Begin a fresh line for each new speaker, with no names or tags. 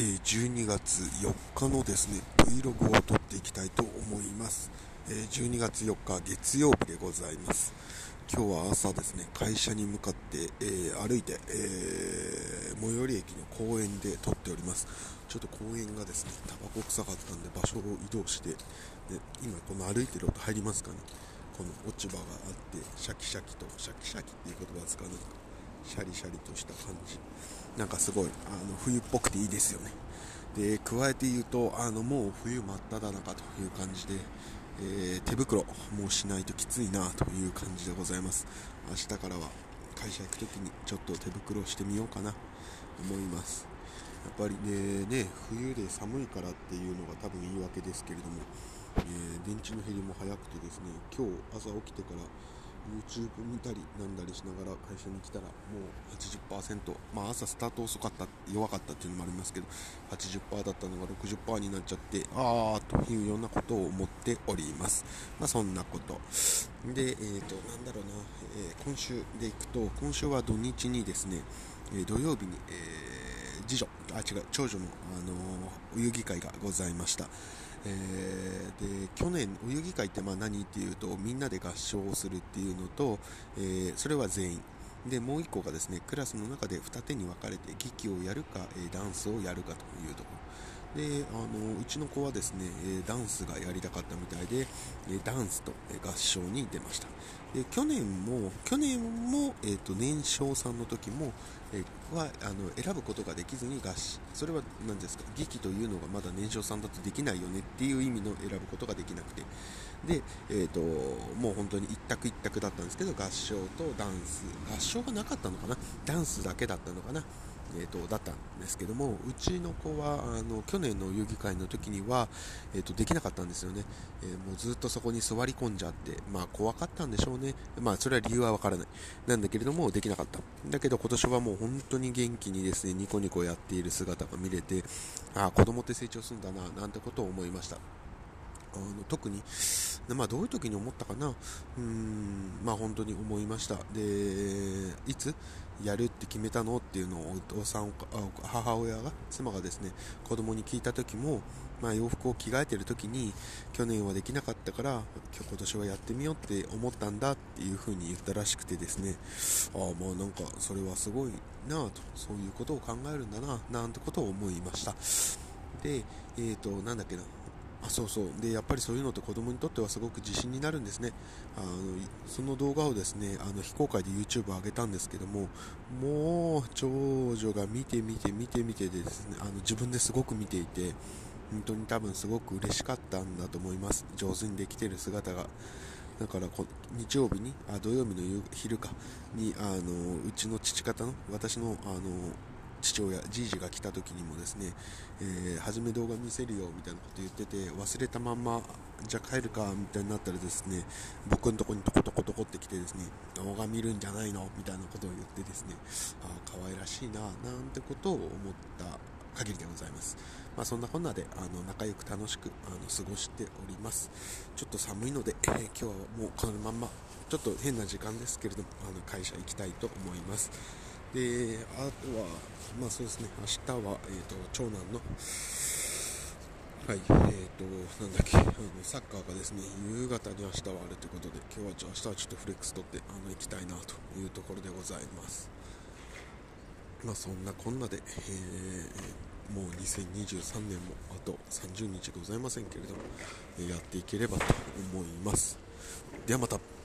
え、12月4日のですね Vlog を撮っていきたいと思います、え、12月4日月曜日でございます。今日は朝ですね会社に向かって、えー、歩いて、え最寄り駅の公園で撮っております。ちょっと公園がですねタバコ臭かったんで場所を移動してで今この歩いてる音入りますかね。この落ち葉があってシャキシャキとシャキシャキっていう言葉は使わないか。シャリシャリとした感じ。なんかすごいあの冬っぽくていいですよね。で加えて言うとあのもう冬真っ只中という感じで、えー、手袋もうしないときついなという感じでございます。明日からは会社行く時にちょっと手袋してみようかな。思います。やっぱりねね冬で寒いからっていうのが多分言い訳ですけれども、えー、電池の減りも早くてですね今日朝起きてから YouTube 見たりなんだりしながら会社に来たらもう80%まあ朝スタート遅かった弱かったっていうのもありますけど80%だったのが60%になっちゃってああというようなことを思っております。まあそんなこと。でえっ、ー、となんだろうな、えー、今週でいくと今週は土日にですね、え土曜日に、え次女あ違う長女の、あの遊戯会がございました。えー、去年お遊戯会ってまあ何っていうとみんなで合唱をするっていうのと、えー、それは全員。でもう1個がですねクラスの中で二手に分かれて劇をやるか、えダンスをやるかというところ。であのうちの子はですね、えダンスがやりたかったみたいで、えダンスと合唱に出ました。で去年も去年も、えーと、年少さんの時も、えー、はあの選ぶことができずに合それは何ですか劇というのがまだ年少さんだとできないよねっていう意味の選ぶことができなくて。で、えーと、もう本当に一択一択だったんですけど合唱とダンス。合唱がなかったのかな？ダンスだけだったのかな？えーと、だったんですけどもうちの子はあの去年の遊戯会の時には、えーと、できなかったんですよね、えー、もうずっとそこに座り込んじゃって、まあ、怖かったんでしょうね、まあ、それは理由はわからない。なんだけれどもできなかった。だけど今年はもう本当に元気にですねニコニコやっている姿が見れてああ子供って成長するんだななんてことを思いました。あの特に、まあ、どういう時に思ったかな、うん、まあ、本当に思いました。で、いつやるって決めたのっていうのをお父さん、母親が、妻がですね、子供に聞いた時も、まあ、洋服を着替えてる時に、去年はできなかったから、今年はやってみようって思ったんだっていう風に言ったらしくてですね、ああ、まあなんか、それはすごいなと、そういうことを考えるんだな、なんてことを思いました。で、えーと、なんだっけな、あそうそう。でやっぱりそういうのって子供にとってはすごく自信になるんですね。あのその動画をですねあの非公開で YouTube 上げたんですけどももう長女が見て見て見て見てでですねあの自分ですごく見ていて本当に多分すごく嬉しかったんだと思います。上手にできている姿が。だから日曜日にあ土曜日の昼かにあのうちの父方の私のあの父親、じいじが来た時にもですね、えー、初め動画見せるよみたいなこと言ってて、忘れたまんま、じゃあ帰るかみたいになったらですね、僕のとこにトコトコトコってきてですね、動画見るんじゃないのみたいなことを言ってですね、ああ、可愛らしいな、なんてことを思った限りでございます。まあ、そんなこんなであの仲良く楽しくあの過ごしております。ちょっと寒いので、えー、今日はもうこのまんま、ちょっと変な時間ですけれども、あの会社行きたいと思います。で、あとは、まあそうですね、明日は、えっ、ー、と、長男の、はい、えっ、ー、と、なんだっけ、あの、サッカーがですね、夕方に明日はあるということで、今日は、明日はちょっとフレックス取って、あの、行きたいなというところでございます。まあそんなこんなで、えー、もう2023年もあと30日ございませんけれども、やっていければと思います。ではまた。